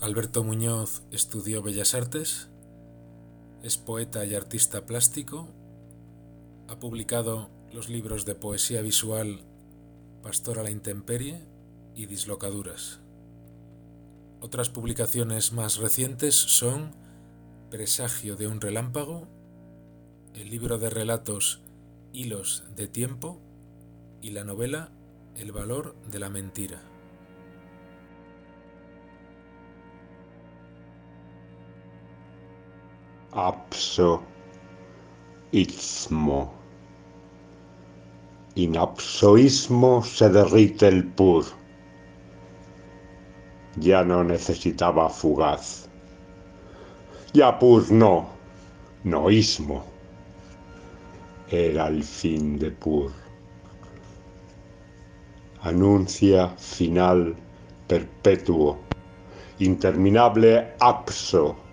Alberto Muñoz estudió Bellas Artes, es poeta y artista plástico, ha publicado los libros de poesía visual Pastor a la Intemperie y Dislocaduras. Otras publicaciones más recientes son Presagio de un relámpago, el libro de relatos Hilos de tiempo y la novela El valor de la mentira. Apso Istmo. In apsoísmo se derrite el pur. Ya no necesitaba fugaz. Ya pur no, noísmo. Era el fin de pur. Anuncia final perpetuo, interminable apso.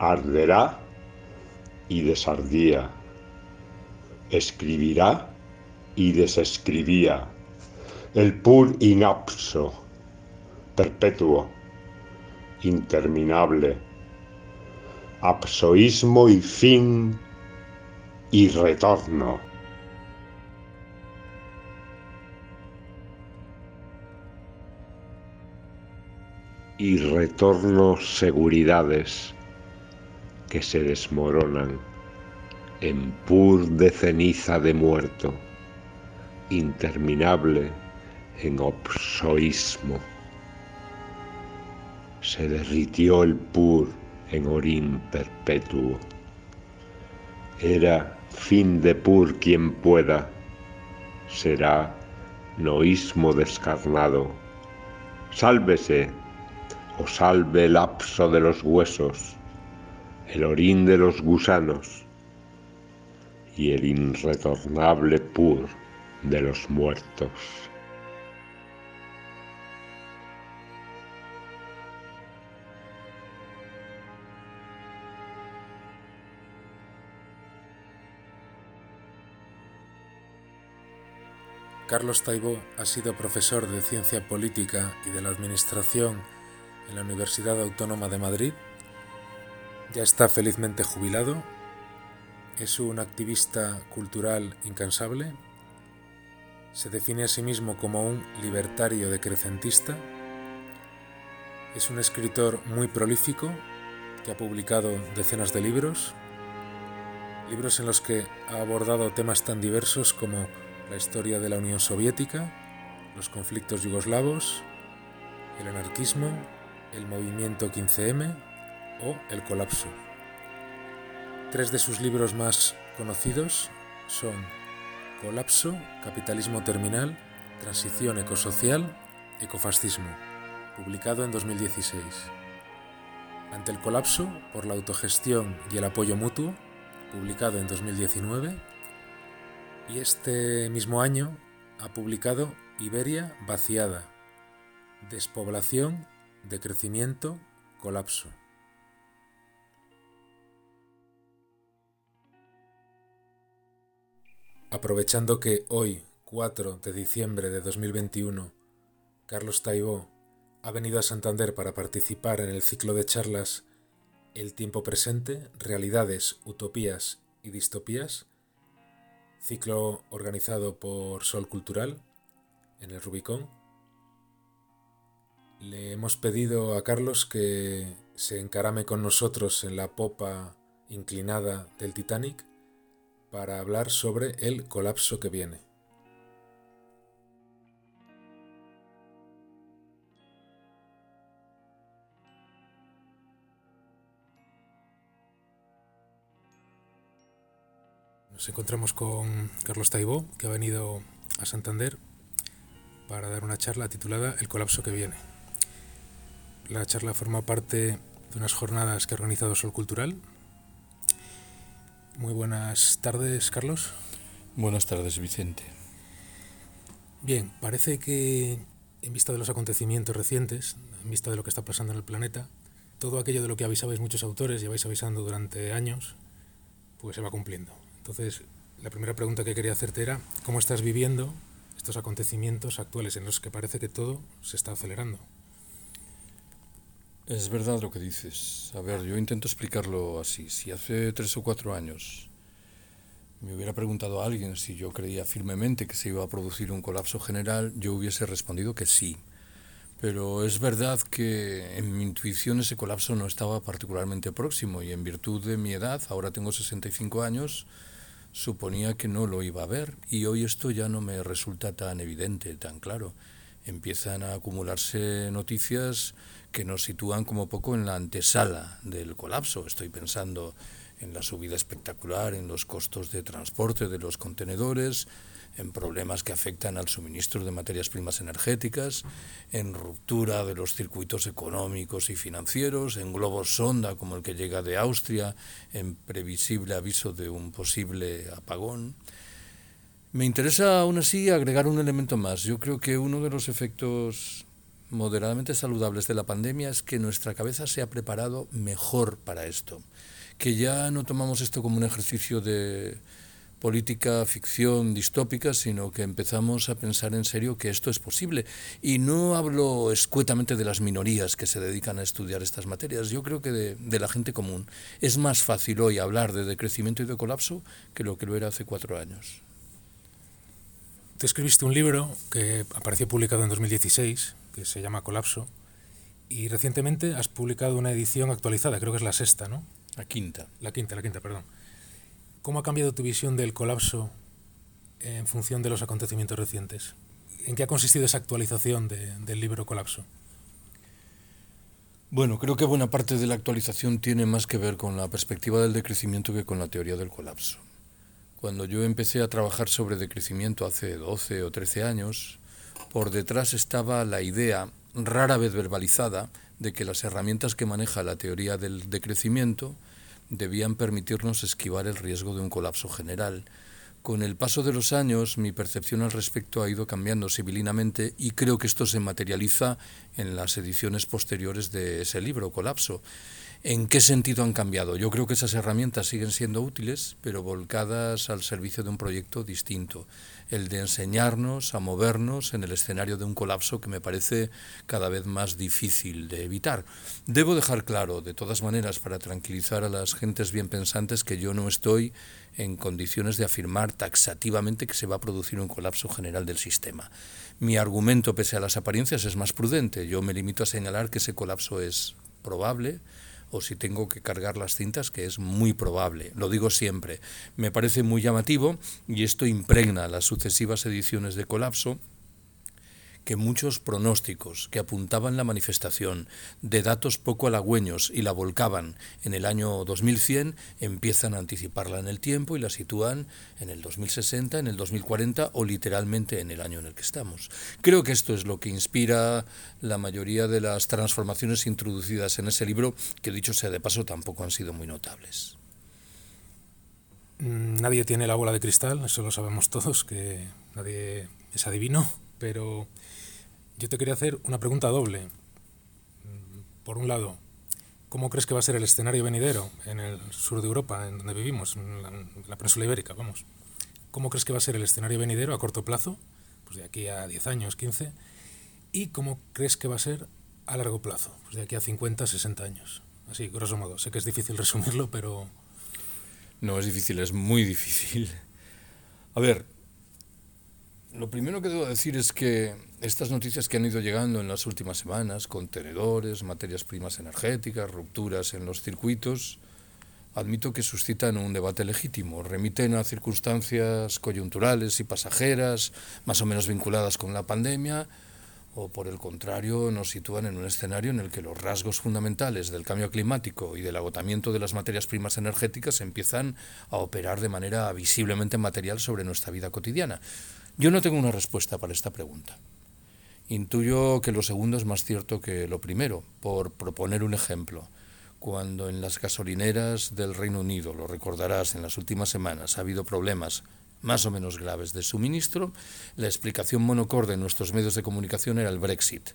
Arderá y desardía. Escribirá y desescribía. El pur inapso perpetuo, interminable, absoísmo y fin y retorno. Y retorno seguridades que se desmoronan en pur de ceniza de muerto, interminable en obsoísmo se derritió el pur en orín perpetuo. Era fin de pur quien pueda, será noísmo descarnado. Sálvese, o salve el lapso de los huesos, el orín de los gusanos y el irretornable pur de los muertos. Carlos Taibó ha sido profesor de Ciencia Política y de la Administración en la Universidad Autónoma de Madrid. Ya está felizmente jubilado. Es un activista cultural incansable. Se define a sí mismo como un libertario decrecentista. Es un escritor muy prolífico que ha publicado decenas de libros, libros en los que ha abordado temas tan diversos como la historia de la Unión Soviética, los conflictos yugoslavos, el anarquismo, el movimiento 15M o el colapso. Tres de sus libros más conocidos son Colapso, Capitalismo Terminal, Transición Ecosocial, Ecofascismo, publicado en 2016. Ante el colapso por la autogestión y el apoyo mutuo, publicado en 2019 y este mismo año ha publicado Iberia vaciada, despoblación, decrecimiento, colapso. Aprovechando que hoy, 4 de diciembre de 2021, Carlos Taibó ha venido a Santander para participar en el ciclo de charlas El tiempo presente, realidades, utopías y distopías, ciclo organizado por Sol Cultural en el Rubicón. Le hemos pedido a Carlos que se encarame con nosotros en la popa inclinada del Titanic para hablar sobre el colapso que viene. Nos encontramos con Carlos Taibó, que ha venido a Santander para dar una charla titulada El colapso que viene. La charla forma parte de unas jornadas que ha organizado Sol Cultural. Muy buenas tardes, Carlos. Buenas tardes, Vicente. Bien, parece que en vista de los acontecimientos recientes, en vista de lo que está pasando en el planeta, todo aquello de lo que avisabais muchos autores, lleváis avisando durante años, pues se va cumpliendo. Entonces, la primera pregunta que quería hacerte era, ¿cómo estás viviendo estos acontecimientos actuales en los que parece que todo se está acelerando? Es verdad lo que dices. A ver, yo intento explicarlo así. Si hace tres o cuatro años me hubiera preguntado a alguien si yo creía firmemente que se iba a producir un colapso general, yo hubiese respondido que sí. Pero es verdad que en mi intuición ese colapso no estaba particularmente próximo y en virtud de mi edad, ahora tengo 65 años, suponía que no lo iba a ver y hoy esto ya no me resulta tan evidente, tan claro. Empiezan a acumularse noticias que nos sitúan como poco en la antesala del colapso. Estoy pensando en la subida espectacular en los costos de transporte de los contenedores, en problemas que afectan al suministro de materias primas energéticas, en ruptura de los circuitos económicos y financieros, en globos sonda como el que llega de Austria, en previsible aviso de un posible apagón. Me interesa aún así agregar un elemento más. Yo creo que uno de los efectos moderadamente saludables de la pandemia es que nuestra cabeza se ha preparado mejor para esto que ya no tomamos esto como un ejercicio de política ficción distópica, sino que empezamos a pensar en serio que esto es posible. Y no hablo escuetamente de las minorías que se dedican a estudiar estas materias, yo creo que de, la gente común. Es más fácil hoy hablar de decrecimiento y de colapso que lo que lo era hace cuatro años. Te escribiste un libro que apareció publicado en 2016, que se llama Colapso, y recientemente has publicado una edición actualizada, creo que es la sexta, ¿no? La quinta. La quinta, la quinta, perdón. ¿Cómo ha cambiado tu visión del colapso en función de los acontecimientos recientes? ¿En qué ha consistido esa actualización de, del libro Colapso? Bueno, creo que buena parte de la actualización tiene más que ver con la perspectiva del decrecimiento que con la teoría del colapso. Cuando yo empecé a trabajar sobre decrecimiento hace 12 o 13 años, por detrás estaba la idea, rara vez verbalizada, de que las herramientas que maneja la teoría del decrecimiento debían permitirnos esquivar el riesgo de un colapso general. Con el paso de los años, mi percepción al respecto ha ido cambiando civilinamente y creo que esto se materializa en las ediciones posteriores de ese libro, Colapso. ¿En qué sentido han cambiado? Yo creo que esas herramientas siguen siendo útiles, pero volcadas al servicio de un proyecto distinto, el de enseñarnos a movernos en el escenario de un colapso que me parece cada vez más difícil de evitar. Debo dejar claro, de todas maneras, para tranquilizar a las gentes bien pensantes, que yo no estoy en condiciones de afirmar taxativamente que se va a producir un colapso general del sistema. Mi argumento, pese a las apariencias, es más prudente. Yo me limito a señalar que ese colapso es probable, o si tengo que cargar las cintas, que es muy probable, lo digo siempre. Me parece muy llamativo y esto impregna las sucesivas ediciones de Colapso que muchos pronósticos que apuntaban la manifestación de datos poco halagüeños y la volcaban en el año 2100 empiezan a anticiparla en el tiempo y la sitúan en el 2060, en el 2040 o literalmente en el año en el que estamos. Creo que esto es lo que inspira la mayoría de las transformaciones introducidas en ese libro, que dicho sea de paso tampoco han sido muy notables. Mm, nadie tiene la bola de cristal, eso lo sabemos todos, que nadie es adivino, pero yo te quería hacer una pregunta doble. Por un lado, ¿cómo crees que va a ser el escenario venidero en el sur de Europa, en donde vivimos, en la, península ibérica, vamos? ¿Cómo crees que va a ser el escenario venidero a corto plazo, pues de aquí a 10 años, 15? ¿Y cómo crees que va a ser a largo plazo, pues de aquí a 50, 60 años? Así, grosso modo. Sé que es difícil resumirlo, pero... No, es difícil, es muy difícil. A ver, lo primero que debo decir es que estas noticias que han ido llegando en las últimas semanas, contenedores, materias primas energéticas, rupturas en los circuitos, admito que suscitan un debate legítimo, remiten a circunstancias coyunturales y pasajeras, más o menos vinculadas con la pandemia, o por el contrario nos sitúan en un escenario en el que los rasgos fundamentales del cambio climático y del agotamiento de las materias primas energéticas empiezan a operar de manera visiblemente material sobre nuestra vida cotidiana. Yo no tengo una respuesta para esta pregunta. Intuyo que lo segundo es más cierto que lo primero, por proponer un ejemplo. Cuando en las gasolineras del Reino Unido, lo recordarás, en las últimas semanas ha habido problemas más o menos graves de suministro, la explicación monocorde en nuestros medios de comunicación era el Brexit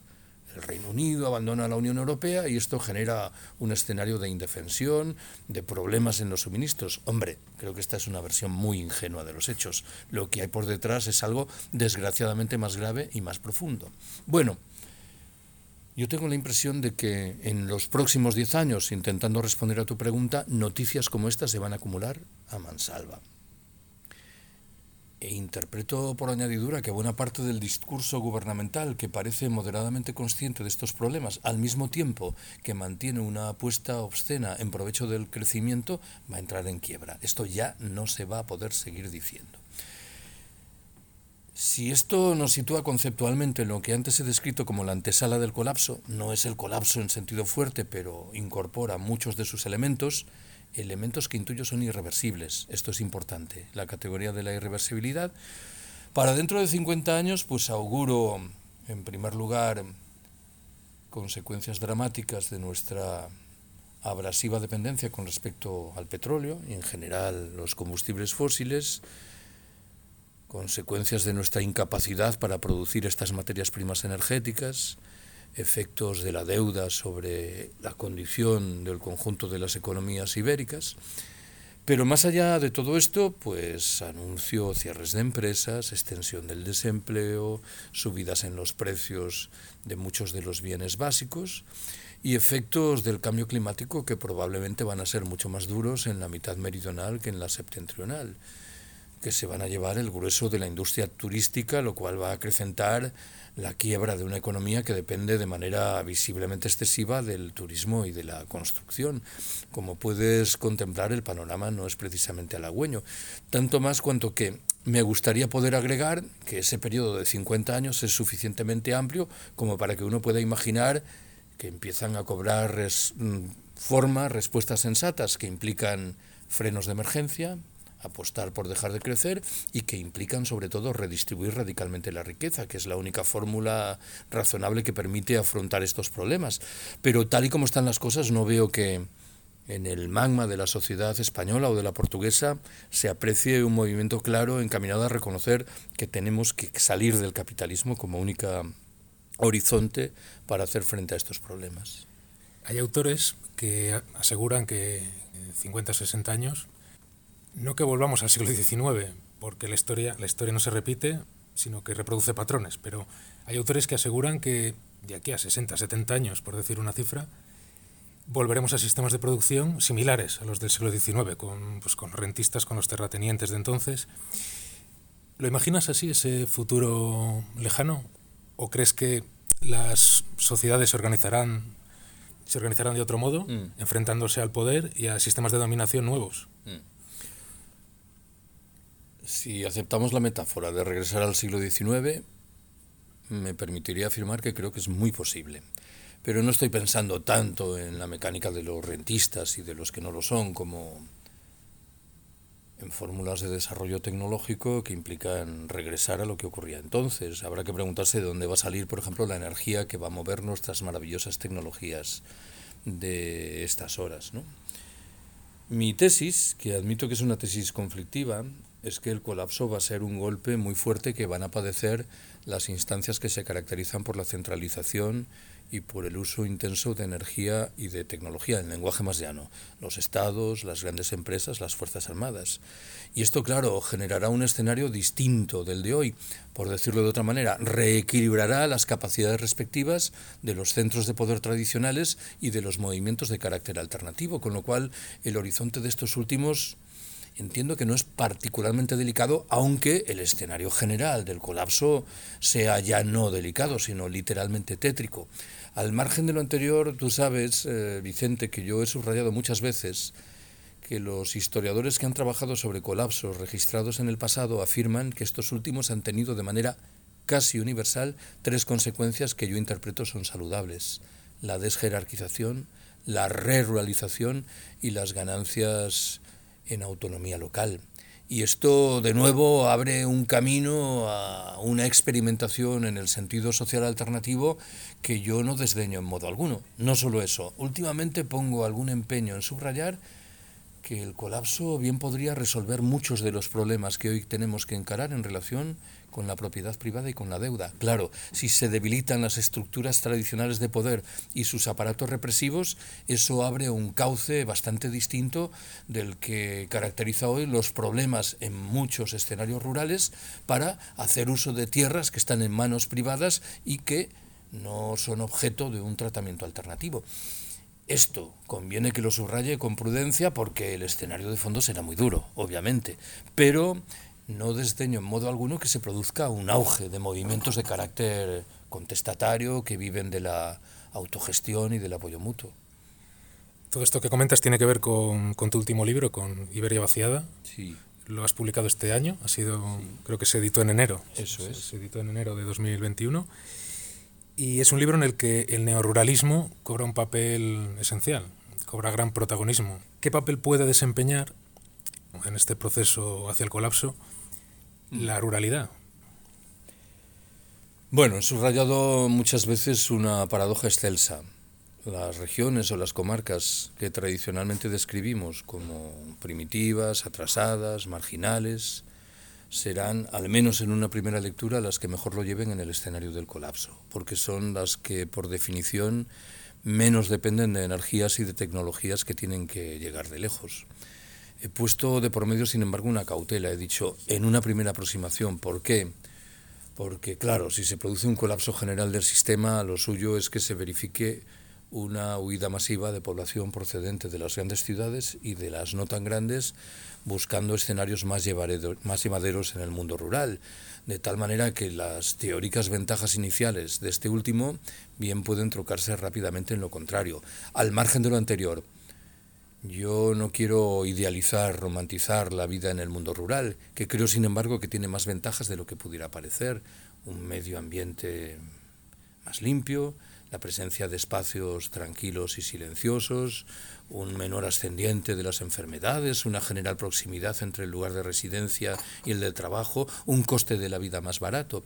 el Reino Unido abandona la Unión Europea y esto genera un escenario de indefensión, de problemas en los suministros. Hombre, creo que esta es una versión muy ingenua de los hechos. Lo que hay por detrás es algo desgraciadamente más grave y más profundo. Bueno, Yo tengo la impresión de que en los próximos 10 años, intentando responder a tu pregunta, noticias como esta se van a acumular a mansalva. E interpreto por añadidura que buena parte del discurso gubernamental que parece moderadamente consciente de estos problemas, al mismo tiempo que mantiene una apuesta obscena en provecho del crecimiento, va a entrar en quiebra. Esto ya no se va a poder seguir diciendo. Si esto nos sitúa conceptualmente en lo que antes he descrito como la antesala del colapso, no es el colapso en sentido fuerte, pero incorpora muchos de sus elementos, elementos que intuyo son irreversibles. Esto es importante, la categoría de la irreversibilidad. Para dentro de 50 años, pues auguro, en primer lugar, consecuencias dramáticas de nuestra abrasiva dependencia con respecto al petróleo y en general los combustibles fósiles, consecuencias de nuestra incapacidad para producir estas materias primas energéticas, efectos de la deuda sobre la condición del conjunto de las economías ibéricas. Pero más allá de todo esto, pues anuncio cierres de empresas, extensión del desempleo, subidas en los precios de muchos de los bienes básicos y efectos del cambio climático que probablemente van a ser mucho más duros en la mitad meridional que en la septentrional que se van a llevar el grueso de la industria turística, lo cual va a acrecentar la quiebra de una economía que depende de manera visiblemente excesiva del turismo y de la construcción. Como puedes contemplar, el panorama no es precisamente halagüeño, tanto más cuanto que me gustaría poder agregar que ese periodo de 50 años es suficientemente amplio como para que uno pueda imaginar que empiezan a cobrar mm, forma respuestas sensatas que implican frenos de emergencia, apostar por dejar de crecer y que implican sobre todo redistribuir radicalmente la riqueza, que es la única fórmula razonable que permite afrontar estos problemas. Pero tal y como están las cosas, no veo que en el magma de la sociedad española o de la portuguesa se aprecie un movimiento claro encaminado a reconocer que tenemos que salir del capitalismo como única horizonte para hacer frente a estos problemas. Hay autores que aseguran que 50 o 60 años no que volvamos al siglo XIX, porque la historia, la historia no se repite, sino que reproduce patrones, pero hay autores que aseguran que de aquí a 60, 70 años, por decir una cifra, volveremos a sistemas de producción similares a los del siglo XIX, con, pues, con rentistas, con los terratenientes de entonces. ¿Lo imaginas así, ese futuro lejano? ¿O crees que las sociedades se organizarán, se organizarán de otro modo, mm. enfrentándose al poder y a sistemas de dominación nuevos? Mm. Si aceptamos la metáfora de regresar al siglo XIX, me permitiría afirmar que creo que es muy posible. Pero no estoy pensando tanto en la mecánica de los rentistas y de los que no lo son como en fórmulas de desarrollo tecnológico que implican regresar a lo que ocurría entonces. Habrá que preguntarse de dónde va a salir, por ejemplo, la energía que va a mover nuestras maravillosas tecnologías de estas horas. Mi tesis, que admito que es una tesis conflictiva, es que el colapso va a ser un golpe muy fuerte que van a padecer las instancias que se caracterizan por la centralización y por el uso intenso de energía y de tecnología, en lenguaje más llano, los estados, las grandes empresas, las Fuerzas Armadas. Y esto, claro, generará un escenario distinto del de hoy, por decirlo de otra manera, reequilibrará las capacidades respectivas de los centros de poder tradicionales y de los movimientos de carácter alternativo, con lo cual el horizonte de estos últimos entiendo que no es particularmente delicado, aunque el escenario general del colapso sea ya no delicado, sino literalmente tétrico. Al margen de lo anterior, tú sabes, eh, Vicente, que yo he subrayado muchas veces que los historiadores que han trabajado sobre colapsos registrados en el pasado afirman que estos últimos han tenido de manera casi universal tres consecuencias que yo interpreto son saludables. La desjerarquización, la reruralización y las ganancias en autonomía local. Y esto de nuevo abre un camino a una experimentación en el sentido social alternativo que yo no desdeño en modo alguno. No solo eso, últimamente pongo algún empeño en subrayar que el colapso bien podría resolver muchos de los problemas que hoy tenemos que encarar en relación con la propiedad privada y con la deuda. Claro, si se debilitan las estructuras tradicionales de poder y sus aparatos represivos, eso abre un cauce bastante distinto del que caracteriza hoy los problemas en muchos escenarios rurales para hacer uso de tierras que están en manos privadas y que no son objeto de un tratamiento alternativo. Esto conviene que lo subraye con prudencia porque el escenario de fondo será muy duro, obviamente, pero no desdeño en modo alguno que se produzca un auge de movimientos de carácter contestatario que viven de la autogestión y del apoyo mutuo. Todo esto que comentas tiene que ver con, tu último libro, con Iberia Vaciada. Sí. Lo has publicado este año, ha sido, creo que se editó en enero. Eso es. Se editó en enero de 2021. Y es un libro en el que el neoruralismo cobra un papel esencial, cobra gran protagonismo. ¿Qué papel puede desempeñar en este proceso hacia el colapso la ruralidad? Bueno, he subrayado muchas veces una paradoja excelsa. Las regiones o las comarcas que tradicionalmente describimos como primitivas, atrasadas, marginales, serán, al menos en una primera lectura, las que mejor lo lleven en el escenario del colapso, porque son las que, por definición, menos dependen de energías y de tecnologías que tienen que llegar de lejos. He puesto de por medio, sin embargo, una cautela. He dicho en una primera aproximación. ¿Por qué? Porque, claro, si se produce un colapso general del sistema, lo suyo es que se verifique una huida masiva de población procedente de las grandes ciudades y de las no tan grandes, buscando escenarios más, más llevaderos en el mundo rural, de tal manera que las teóricas ventajas iniciales de este último bien pueden trocarse rápidamente en lo contrario. Al margen de lo anterior, yo no quiero idealizar, romantizar la vida en el mundo rural, que creo sin embargo que tiene más ventajas de lo que pudiera parecer. Un medio ambiente más limpio, la presencia de espacios tranquilos y silenciosos, un menor ascendiente de las enfermedades, una general proximidad entre el lugar de residencia y el del trabajo, un coste de la vida más barato.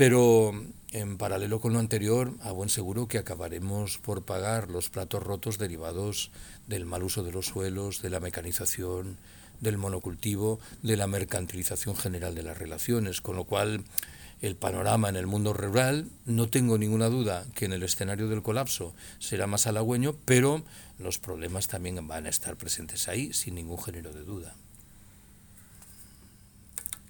Pero en paralelo con lo anterior, a buen seguro que acabaremos por pagar los platos rotos derivados del mal uso de los suelos, de la mecanización, del monocultivo, de la mercantilización general de las relaciones, con lo cual el panorama en el mundo rural, no tengo ninguna duda que en el escenario del colapso será más halagüeño, pero los problemas también van a estar presentes ahí, sin ningún género de duda.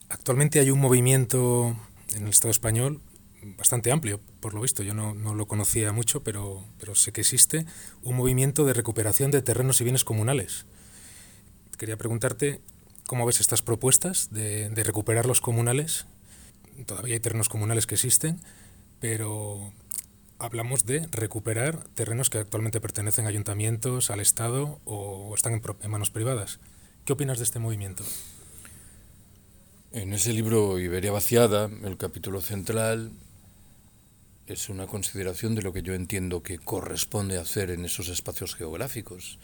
Actualmente hay un movimiento en el Estado español bastante amplio, por lo visto. Yo no, lo conocía mucho, pero, pero sé que existe un movimiento de recuperación de terrenos y bienes comunales. Quería preguntarte cómo ves estas propuestas de, de recuperar los comunales. Todavía hay terrenos comunales que existen, pero hablamos de recuperar terrenos que actualmente pertenecen a ayuntamientos, al Estado o están en, en manos privadas. ¿Qué opinas de este movimiento? En ese libro Iberia vaciada, el capítulo central es una consideración de lo que yo entiendo que corresponde hacer en esos espacios geográficos.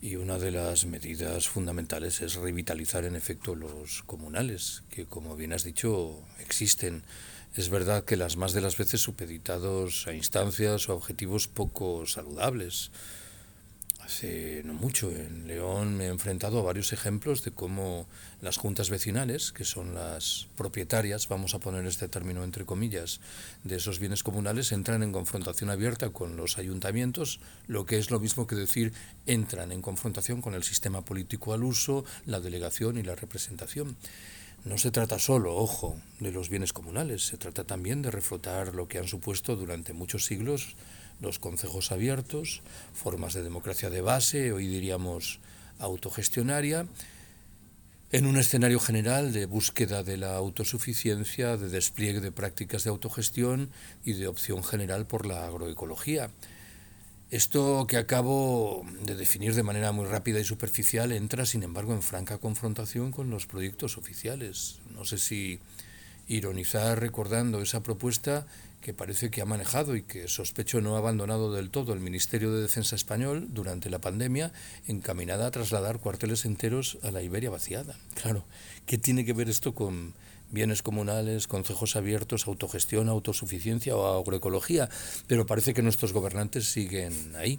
Y una de las medidas fundamentales es revitalizar en efecto los comunales, que como bien has dicho existen. Es verdad que las más de las veces supeditados a instancias o objetivos poco saludables. Hace no mucho en León me he enfrentado a varios ejemplos de cómo las juntas vecinales, que son las propietarias, vamos a poner este término entre comillas, de esos bienes comunales, entran en confrontación abierta con los ayuntamientos, lo que es lo mismo que decir entran en confrontación con el sistema político al uso, la delegación y la representación. No se trata solo, ojo, de los bienes comunales, se trata también de reflotar lo que han supuesto durante muchos siglos los concejos abiertos, formas de democracia de base, hoy diríamos autogestionaria, en un escenario general de búsqueda de la autosuficiencia, de despliegue de prácticas de autogestión y de opción general por la agroecología. Esto que acabo de definir de manera muy rápida y superficial entra, sin embargo, en franca confrontación con los proyectos oficiales. No sé si ironizar recordando esa propuesta que parece que ha manejado y que sospecho no ha abandonado del todo el Ministerio de Defensa español durante la pandemia, encaminada a trasladar cuarteles enteros a la Iberia vaciada. Claro, ¿qué tiene que ver esto con bienes comunales, concejos abiertos, autogestión, autosuficiencia o agroecología? Pero parece que nuestros gobernantes siguen ahí.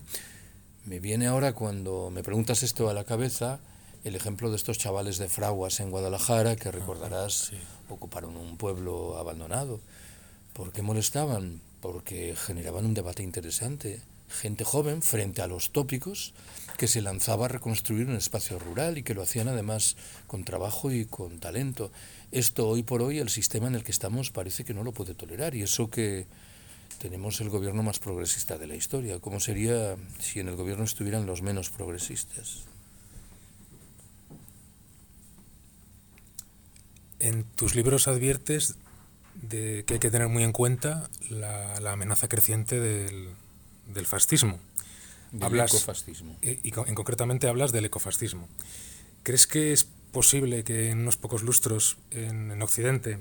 Me viene ahora cuando me preguntas esto a la cabeza el ejemplo de estos chavales de fraguas en Guadalajara que recordarás ocuparon un pueblo abandonado ¿Por qué molestaban? Porque generaban un debate interesante. Gente joven frente a los tópicos que se lanzaba a reconstruir un espacio rural y que lo hacían además con trabajo y con talento. Esto hoy por hoy el sistema en el que estamos parece que no lo puede tolerar y eso que tenemos el gobierno más progresista de la historia. ¿Cómo sería si en el gobierno estuvieran los menos progresistas? En tus libros adviertes de que hay que tener muy en cuenta la, la amenaza creciente del, del fascismo. Del hablas, ecofascismo. eh, Y, co- en concretamente hablas del ecofascismo. ¿Crees que es posible que en unos pocos lustros en, en Occidente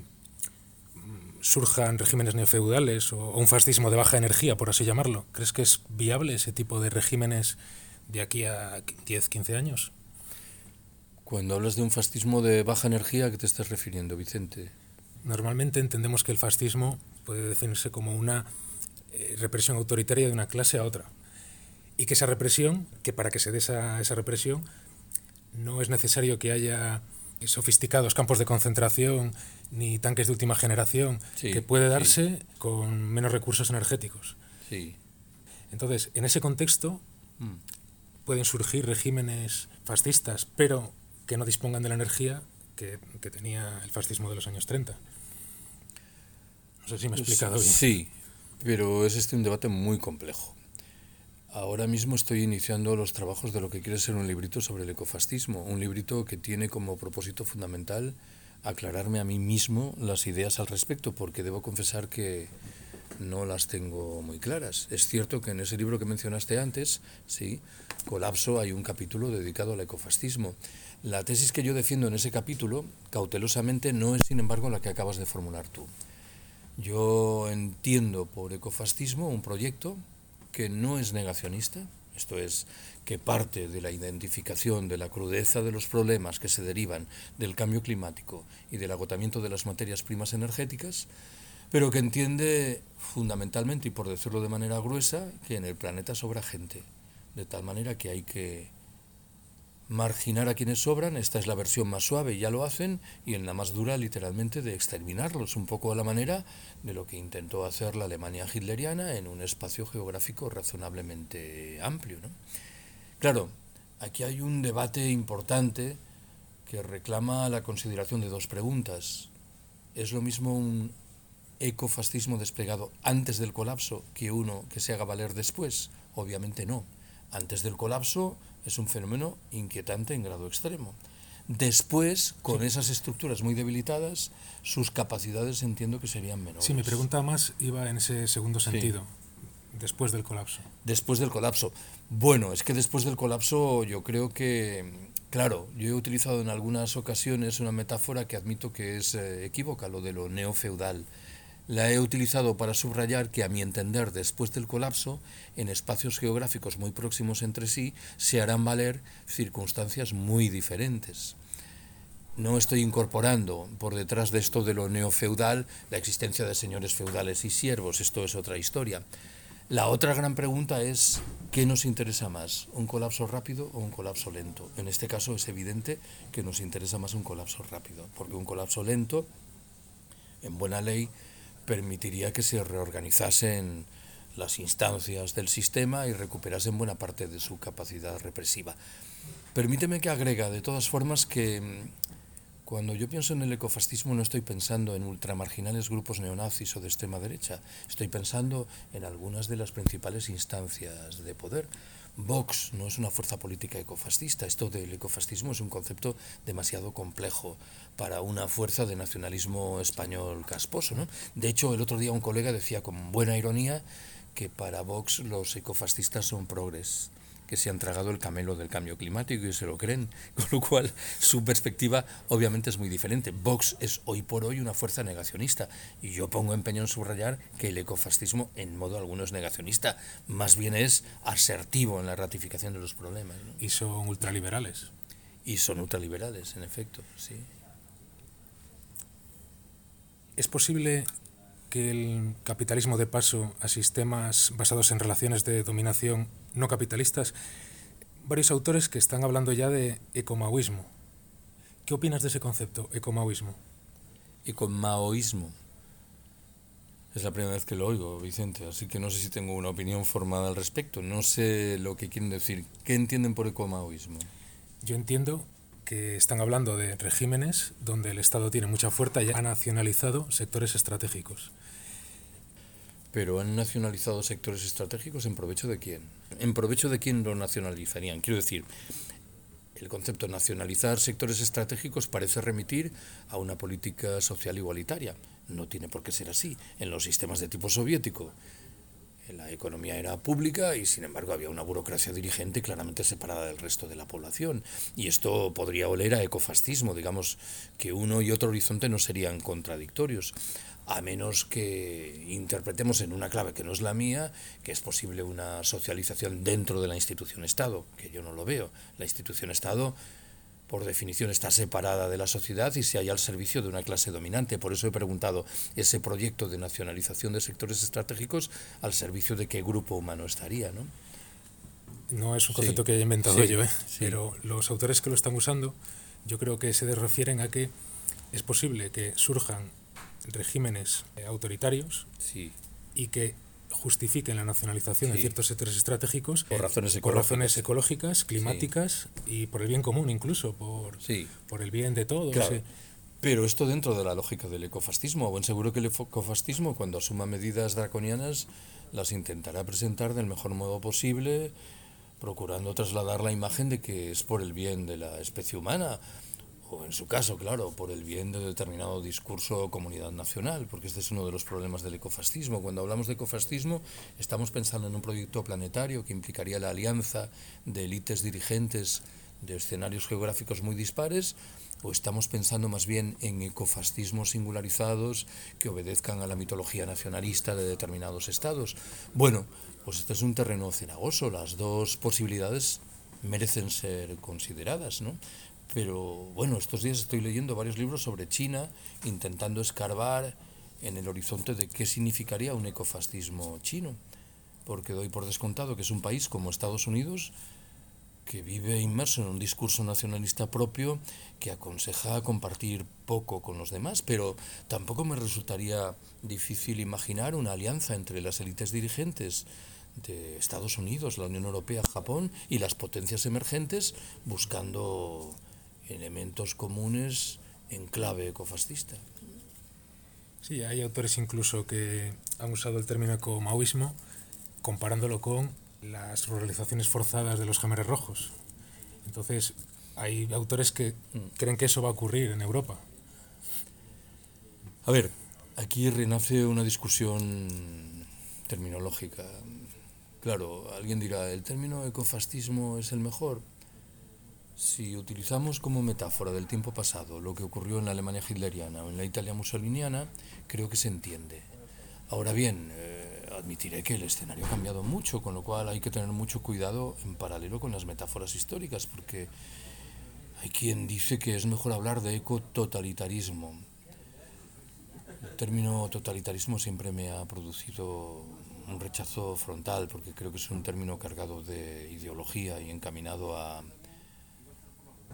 mm, surjan regímenes neofeudales o, o un fascismo de baja energía, por así llamarlo? ¿Crees que es viable ese tipo de regímenes de aquí a 10, 15 años? Cuando hablas de un fascismo de baja energía, ¿a qué te estás refiriendo, Vicente? Normalmente entendemos que el fascismo puede definirse como una eh, represión autoritaria de una clase a otra. Y que esa represión, que para que se dé esa, esa represión, no es necesario que haya sofisticados campos de concentración ni tanques de última generación, Sí, que puede sí. darse con menos recursos energéticos. Sí. Entonces, en ese contexto Mm. pueden surgir regímenes fascistas, pero que no dispongan de la energía que, que tenía el fascismo de los años 30. No sé si me he explicado bien. Sí, pero es este un debate muy complejo. Ahora mismo estoy iniciando los trabajos de lo que quiere ser un librito sobre el ecofascismo, un librito que tiene como propósito fundamental aclararme a mí mismo las ideas al respecto, porque debo confesar que no las tengo muy claras. Es cierto que en ese libro que mencionaste antes, sí, Colapso, hay un capítulo dedicado al ecofascismo. La tesis que yo defiendo en ese capítulo, cautelosamente, no es, sin embargo, la que acabas de formular tú. Yo entiendo por ecofascismo un proyecto que no es negacionista, esto es, que parte de la identificación de la crudeza de los problemas que se derivan del cambio climático y del agotamiento de las materias primas energéticas, pero que entiende fundamentalmente, y por decirlo de manera gruesa, que en el planeta sobra gente, de tal manera que hay que marginar a quienes sobran, esta es la versión más suave ya lo hacen, y en la más dura literalmente de exterminarlos, un poco a la manera de lo que intentó hacer la Alemania hitleriana en un espacio geográfico razonablemente amplio. ¿no? Claro, aquí hay un debate importante que reclama la consideración de dos preguntas. ¿Es lo mismo un ecofascismo desplegado antes del colapso que uno que se haga valer después? Obviamente no. Antes del colapso es un fenómeno inquietante en grado extremo. Después, con esas estructuras muy debilitadas, sus capacidades entiendo que serían menores. Sí, mi pregunta más iba en ese segundo sentido, después del colapso. Después del colapso. Bueno, es que después del colapso yo creo que, claro, yo he utilizado en algunas ocasiones una metáfora que admito que es eh, equívoca, lo de lo neofeudal. La he utilizado para subrayar que, a mi entender, después del colapso, en espacios geográficos muy próximos entre sí, se harán valer circunstancias muy diferentes. No estoy incorporando por detrás de esto de lo neofeudal la existencia de señores feudales y siervos, esto es otra historia. La otra gran pregunta es, ¿qué nos interesa más? ¿Un colapso rápido o un colapso lento? En este caso es evidente que nos interesa más un colapso rápido, porque un colapso lento, en buena ley, permitiría que se reorganizasen las instancias del sistema y recuperasen buena parte de su capacidad represiva. Permíteme que agrega, de todas formas, que mm, cuando yo pienso en el ecofascismo no estoy pensando en ultramarginales grupos neonazis o de extrema derecha, estoy pensando en algunas de las principales instancias de poder. Vox no es una fuerza política ecofascista, esto del ecofascismo es un concepto demasiado complejo para una fuerza de nacionalismo español casposo. ¿no? De hecho, el otro día un colega decía con buena ironía que para Vox los ecofascistas son progres que se han tragado el camelo del cambio climático y se lo creen, con lo cual su perspectiva obviamente es muy diferente. Vox es hoy por hoy una fuerza negacionista y yo pongo empeño en subrayar que el ecofascismo en modo alguno es negacionista, más bien es asertivo en la ratificación de los problemas ¿no? Y son ultraliberales. y son ultraliberales, en efecto, sí. ¿Es posible que el capitalismo de paso a sistemas basados en relaciones de dominación no capitalistas? Varios autores que están hablando ya de ecomaoísmo. ¿Qué opinas de ese concepto, ecomaoísmo? Y con maoísmo. Es la primera vez que lo oigo, Vicente, así que no sé si tengo una opinión formada al respecto. No sé lo que quieren decir. ¿Qué entienden por ecomaoísmo? Yo entiendo que están hablando de regímenes donde el Estado tiene mucha fuerza y ha nacionalizado sectores estratégicos. Pero han nacionalizado sectores estratégicos en provecho de quién. ¿En provecho de quién lo nacionalizarían? Quiero decir, el concepto nacionalizar sectores estratégicos parece remitir a una política social igualitaria. No tiene por qué ser así. En los sistemas de tipo soviético, la economía era pública y sin embargo había una burocracia dirigente claramente separada del resto de la población. Y esto podría oler a ecofascismo, digamos que uno y otro horizonte no serían contradictorios a menos que interpretemos en una clave que no es la mía, que es posible una socialización dentro de la institución Estado, que yo no lo veo. La institución Estado, por definición, está separada de la sociedad y se halla al servicio de una clase dominante. Por eso he preguntado, ¿ese proyecto de nacionalización de sectores estratégicos al servicio de qué grupo humano estaría? No, no es un concepto que haya inventado yo, ¿eh? pero los autores que lo están usando, yo creo que se refieren a que es posible que surjan regímenes eh, autoritarios sí. y que justifiquen la nacionalización de ciertos sectores estratégicos por razones ecológicas, por razones ecológicas climáticas y por el bien común incluso, por, por el bien de todos. Pero esto dentro de la lógica del ecofascismo. Buen seguro que el ecofascismo, cuando asuma medidas draconianas, las intentará presentar del mejor modo posible, procurando trasladar la imagen de que es por el bien de la especie humana o en su caso, claro, por el bien de determinado discurso o comunidad nacional, porque este es uno de los problemas del ecofascismo. Cuando hablamos de ecofascismo, estamos pensando en un proyecto planetario que implicaría la alianza de élites dirigentes de escenarios geográficos muy dispares, o estamos pensando más bien en ecofascismos singularizados que obedezcan a la mitología nacionalista de determinados estados. Bueno, pues este es un terreno cenagoso, las dos posibilidades merecen ser consideradas, ¿no? Pero bueno, estos días estoy leyendo varios libros sobre China, intentando escarbar en el horizonte de qué significaría un ecofascismo chino, porque doy por descontado que es un país como Estados Unidos que vive inmerso en un discurso nacionalista propio que aconseja compartir poco con los demás, pero tampoco me resultaría difícil imaginar una alianza entre las élites dirigentes de Estados Unidos, la Unión Europea, Japón y las potencias emergentes buscando elementos comunes en clave ecofascista. Sí, hay autores incluso que han usado el término ecomaoísmo comparándolo con las ruralizaciones forzadas de los gemeres rojos. Entonces, hay autores que mm. creen que eso va a ocurrir en Europa. A ver, aquí renace una discusión terminológica. Claro, alguien dirá, ¿el término ecofascismo es el mejor? Si utilizamos como metáfora del tiempo pasado lo que ocurrió en la Alemania hitleriana o en la Italia mussoliniana, creo que se entiende. Ahora bien, eh, admitiré que el escenario ha cambiado mucho, con lo cual hay que tener mucho cuidado en paralelo con las metáforas históricas, porque hay quien dice que es mejor hablar de ecototalitarismo. El término totalitarismo siempre me ha producido un rechazo frontal, porque creo que es un término cargado de ideología y encaminado a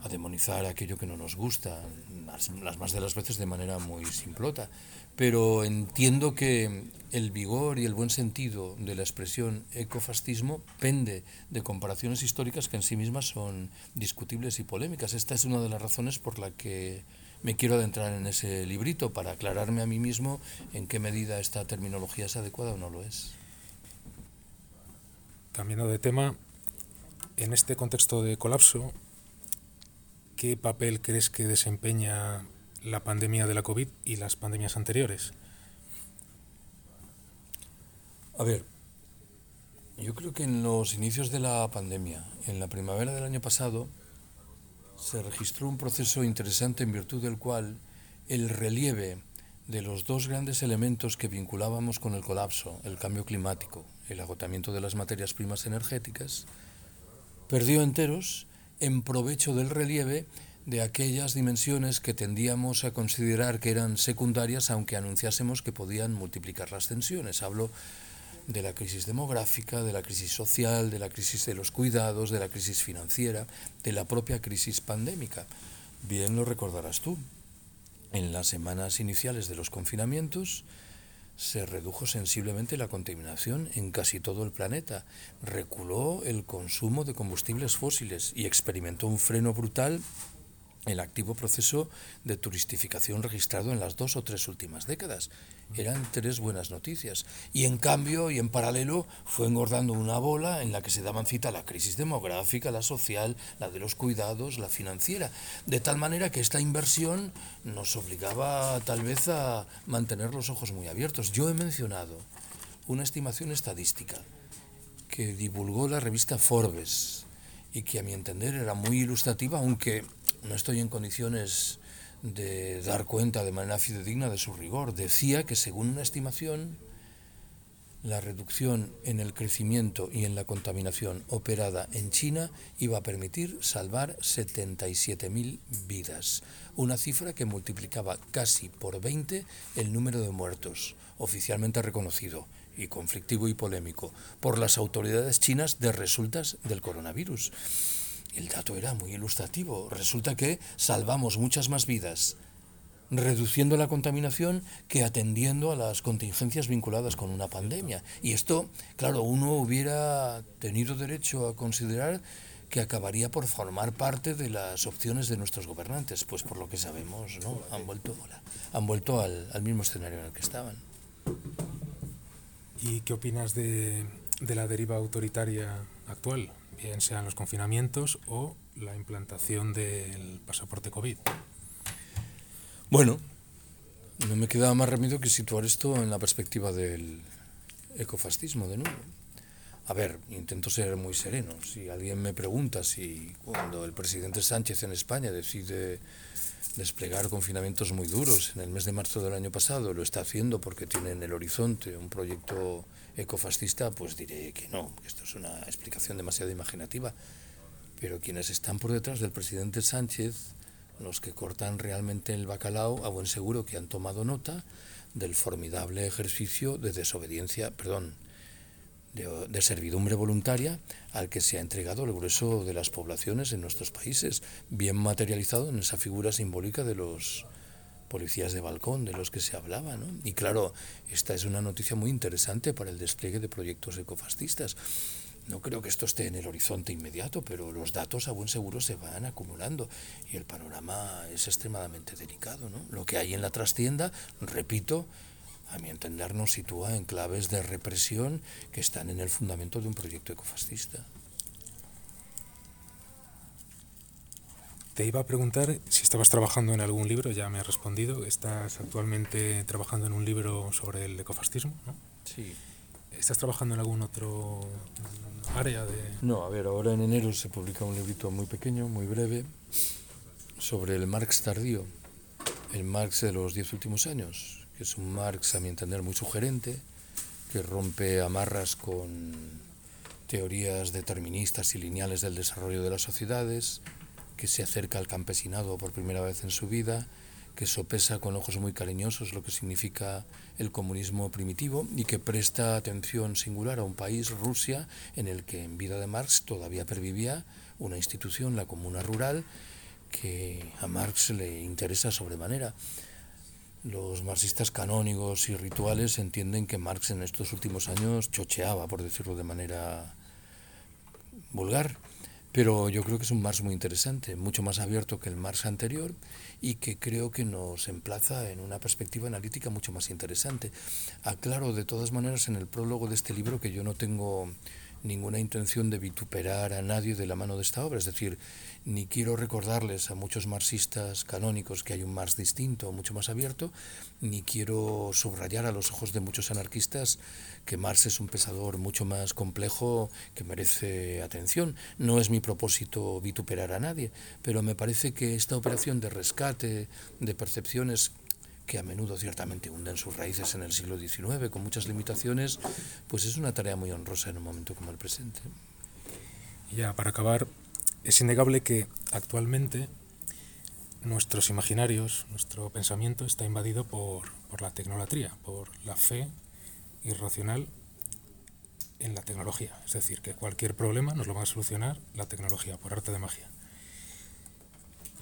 a demonizar aquello que no nos gusta, las, más de las veces de manera muy simplota. Pero entiendo que el vigor y el buen sentido de la expresión ecofascismo pende de comparaciones históricas que en sí mismas son discutibles y polémicas. Esta es una de las razones por la que me quiero adentrar en ese librito, para aclararme a mí mismo en qué medida esta terminología es adecuada o no lo es. Cambiando de tema, en este contexto de colapso, ¿qué papel crees que desempeña la pandemia de la COVID y las pandemias anteriores? A ver, yo creo que en los inicios de la pandemia, en la primavera del año pasado, se registró un proceso interesante en virtud del cual el relieve de los dos grandes elementos que vinculábamos con el colapso, el cambio climático, el agotamiento de las materias primas energéticas, perdió enteros en provecho del relieve de aquellas dimensiones que tendíamos a considerar que eran secundarias, aunque anunciásemos que podían multiplicar las tensiones. Hablo de la crisis demográfica, de la crisis social, de la crisis de los cuidados, de la crisis financiera, de la propia crisis pandémica. Bien lo recordarás tú. En las semanas iniciales de los confinamientos, se redujo sensiblemente la contaminación en casi todo el planeta, reculó el consumo de combustibles fósiles y experimentó un freno brutal el activo proceso de turistificación registrado en las dos o tres últimas décadas. Eran tres buenas noticias. Y en cambio y en paralelo fue engordando una bola en la que se daban cita la crisis demográfica, la social, la de los cuidados, la financiera. De tal manera que esta inversión nos obligaba tal vez a mantener los ojos muy abiertos. Yo he mencionado una estimación estadística que divulgó la revista Forbes y que a mi entender era muy ilustrativa, aunque no estoy en condiciones de dar cuenta de manera fidedigna de su rigor. Decía que según una estimación, la reducción en el crecimiento y en la contaminación operada en China iba a permitir salvar 77.000 vidas, una cifra que multiplicaba casi por 20 el número de muertos oficialmente reconocido y conflictivo y polémico por las autoridades chinas de resultas del coronavirus. El dato era muy ilustrativo. Resulta que salvamos muchas más vidas reduciendo la contaminación que atendiendo a las contingencias vinculadas con una pandemia. Y esto, claro, uno hubiera tenido derecho a considerar que acabaría por formar parte de las opciones de nuestros gobernantes, pues por lo que sabemos, ¿no? Han vuelto, han vuelto al, mismo escenario en el que estaban. ¿Y qué opinas de la deriva autoritaria actual? Bien sean los confinamientos o la implantación del pasaporte COVID. Bueno, no me queda más remedio que situar esto en la perspectiva del ecofascismo de nuevo. A ver, intento ser muy sereno. Si alguien me pregunta si cuando el presidente Sánchez en España decide desplegar confinamientos muy duros en el mes de marzo del año pasado, lo está haciendo porque tiene en el horizonte un proyecto ecofascista, pues diré que no, que esto es una explicación demasiado imaginativa. Pero quienes están por detrás del presidente Sánchez, los que cortan realmente el bacalao, a buen seguro que han tomado nota del formidable ejercicio de desobediencia, perdón, de, de, servidumbre voluntaria al que se ha entregado el grueso de las poblaciones en nuestros países, bien materializado en esa figura simbólica de los policías de balcón de los que se hablaba. ¿no? Y claro, esta es una noticia muy interesante para el despliegue de proyectos ecofascistas. No creo que esto esté en el horizonte inmediato, pero los datos a buen seguro se van acumulando y el panorama es extremadamente delicado. ¿no? Lo que hay en la trastienda, repito, a mi entender nos sitúa en claves de represión que están en el fundamento de un proyecto ecofascista. Te iba a preguntar si estabas trabajando en algún libro, ya me has respondido. Estás actualmente trabajando en un libro sobre el ecofascismo, ¿no? Sí. ¿Estás trabajando en algún otro área de...? No, a ver, ahora en enero se publica un librito muy pequeño, muy breve, sobre el Marx tardío, el Marx de los diez últimos años, que es un Marx, a mi entender, muy sugerente, que rompe amarras con teorías deterministas y lineales del desarrollo de las sociedades, que se acerca al campesinado por primera vez en su vida, que sopesa con ojos muy cariñosos lo que significa el comunismo primitivo y que presta atención singular a un país, Rusia, en el que en vida de Marx todavía pervivía una institución, la comuna rural, que a Marx le interesa sobremanera. Los marxistas canónigos y rituales entienden que Marx en estos últimos años chocheaba, por decirlo de manera vulgar, pero yo creo que es un Marx muy interesante, mucho más abierto que el Marx anterior y que creo que nos emplaza en una perspectiva analítica mucho más interesante. Aclaro de todas maneras en el prólogo de este libro que yo no tengo ninguna intención de vituperar a nadie de la mano de esta obra, es decir, ni quiero recordarles a muchos marxistas canónicos que hay un Marx distinto, mucho más abierto, ni quiero subrayar a los ojos de muchos anarquistas que Marx es un pensador mucho más complejo que merece atención. No es mi propósito vituperar a nadie, pero me parece que esta operación de rescate de percepciones que a menudo ciertamente hunden sus raíces en el siglo XIX con muchas limitaciones, pues es una tarea muy honrosa en un momento como el presente. Ya, para acabar, es innegable que actualmente nuestros imaginarios, nuestro pensamiento está invadido por, por la tecnolatría, por la fe irracional en la tecnología. Es decir, que cualquier problema nos lo va a solucionar la tecnología, por arte de magia.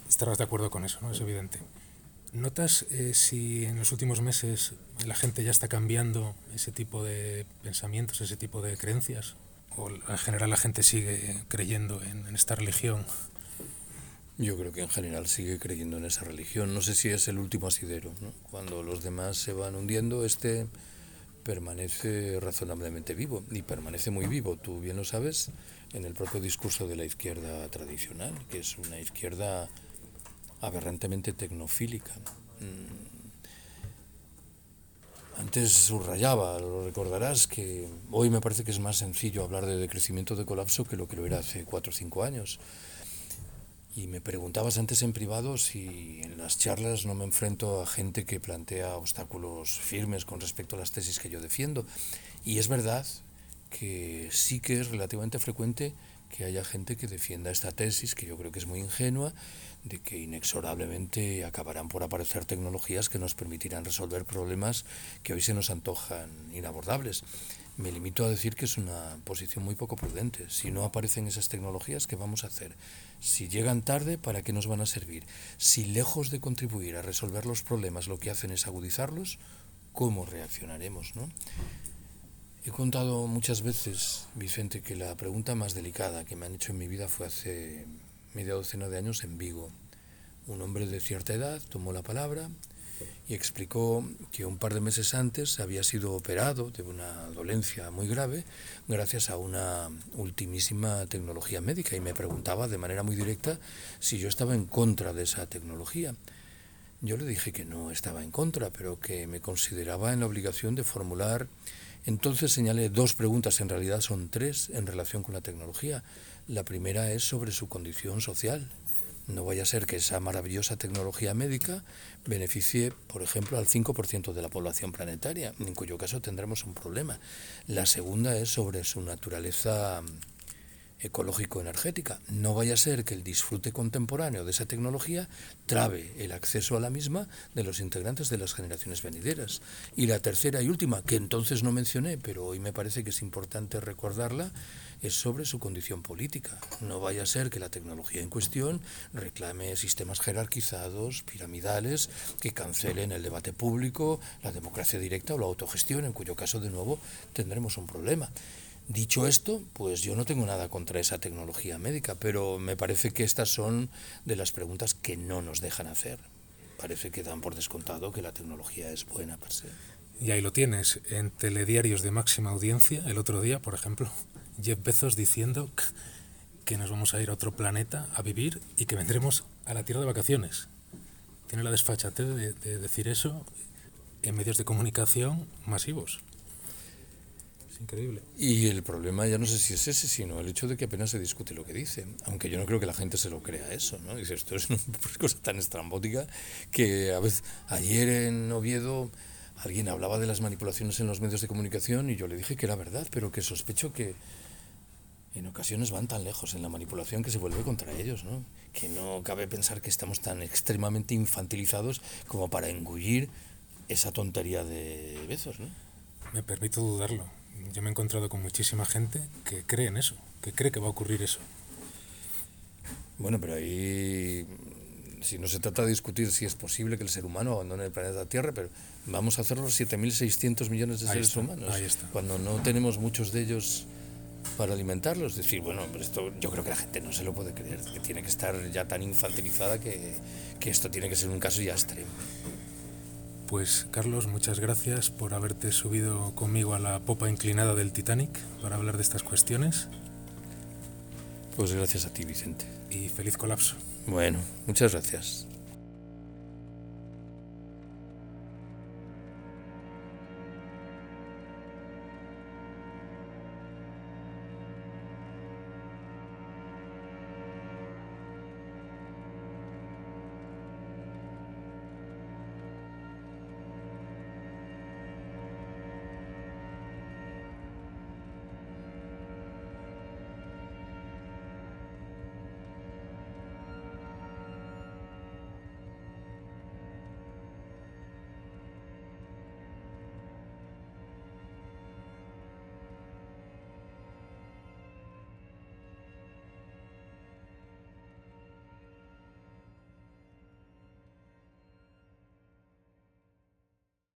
Estarás de acuerdo con eso, ¿no? Es evidente. ¿Notas eh, si en los últimos meses la gente ya está cambiando ese tipo de pensamientos, ese tipo de creencias? ¿O en general la gente sigue creyendo en, esta religión? Yo creo que en general sigue creyendo en esa religión. No sé si es el último asidero. ¿no? Cuando los demás se van hundiendo, este permanece razonablemente vivo y permanece muy vivo, tú bien lo sabes, en el propio discurso de la izquierda tradicional, que es una izquierda aberrantemente tecnofílica. Mm. Antes subrayaba, lo recordarás, que hoy me parece que es más sencillo hablar de decrecimiento de colapso que lo que lo era hace cuatro o cinco años. Y me preguntabas antes en privado si en las charlas no me enfrento a gente que plantea obstáculos firmes con respecto a las tesis que yo defiendo. Y es verdad que sí que es relativamente frecuente que haya gente que defienda esta tesis, que yo creo que es muy ingenua, de que inexorablemente acabarán por aparecer tecnologías que nos permitirán resolver problemas que hoy se nos antojan inabordables. Me limito a decir que es una posición muy poco prudente. Si no aparecen esas tecnologías, ¿qué vamos a hacer? Si llegan tarde, ¿para qué nos van a servir? Si lejos de contribuir a resolver los problemas lo que hacen es agudizarlos, ¿cómo reaccionaremos? ¿no? He contado muchas veces, Vicente, que la pregunta más delicada que me han hecho en mi vida fue hace media docena de años en Vigo. Un hombre de cierta edad tomó la palabra y explicó que un par de meses antes había sido operado de una dolencia muy grave gracias a una ultimísima tecnología médica y me preguntaba de manera muy directa si yo estaba en contra de esa tecnología. Yo le dije que no estaba en contra, pero que me consideraba en la obligación de formular. Entonces señalé dos preguntas, en realidad son tres, en relación con la tecnología. La primera es sobre su condición social, no vaya a ser que esa maravillosa tecnología médica beneficie, por ejemplo, al 5% de la población planetaria, en cuyo caso tendremos un problema. La segunda es sobre su naturaleza ecológico-energética. No vaya a ser que el disfrute contemporáneo de esa tecnología trabe el acceso a la misma de los integrantes de las generaciones venideras. Y la tercera y última, que entonces no mencioné, pero hoy me parece que es importante recordarla, es sobre su condición política. No vaya a ser que la tecnología en cuestión reclame sistemas jerarquizados, piramidales, que cancelen el debate público, la democracia directa o la autogestión, en cuyo caso, de nuevo, tendremos un problema. Dicho esto, pues yo no tengo nada contra esa tecnología médica, pero me parece que estas son de las preguntas que no nos dejan hacer. Parece que dan por descontado que la tecnología es buena per se. Y ahí lo tienes, en telediarios de máxima audiencia, el otro día, por ejemplo, Jeff Bezos diciendo que nos vamos a ir a otro planeta a vivir y que vendremos a la Tierra de vacaciones. Tiene la desfachatez de, de decir eso en medios de comunicación masivos increíble. Y el problema ya no sé si es ese, sino el hecho de que apenas se discute lo que dice. Aunque yo no creo que la gente se lo crea eso, ¿no? Dice, esto es una cosa tan estrambótica que a veces, ayer en Oviedo alguien hablaba de las manipulaciones en los medios de comunicación y yo le dije que era verdad, pero que sospecho que en ocasiones van tan lejos en la manipulación que se vuelve contra ellos, ¿no? Que no cabe pensar que estamos tan extremadamente infantilizados como para engullir esa tontería de besos, ¿no? Me permito dudarlo yo me he encontrado con muchísima gente que cree en eso, que cree que va a ocurrir eso. Bueno, pero ahí, si no se trata de discutir si es posible que el ser humano abandone el planeta Tierra, pero vamos a hacerlo 7.600 millones de seres humanos, ahí está. cuando no tenemos muchos de ellos para alimentarlos. Decir, bueno, esto yo creo que la gente no se lo puede creer, que tiene que estar ya tan infantilizada que, que esto tiene que ser un caso ya extremo. Pues Carlos, muchas gracias por haberte subido conmigo a la popa inclinada del Titanic para hablar de estas cuestiones. Pues gracias a ti, Vicente. Y feliz colapso. Bueno, muchas gracias.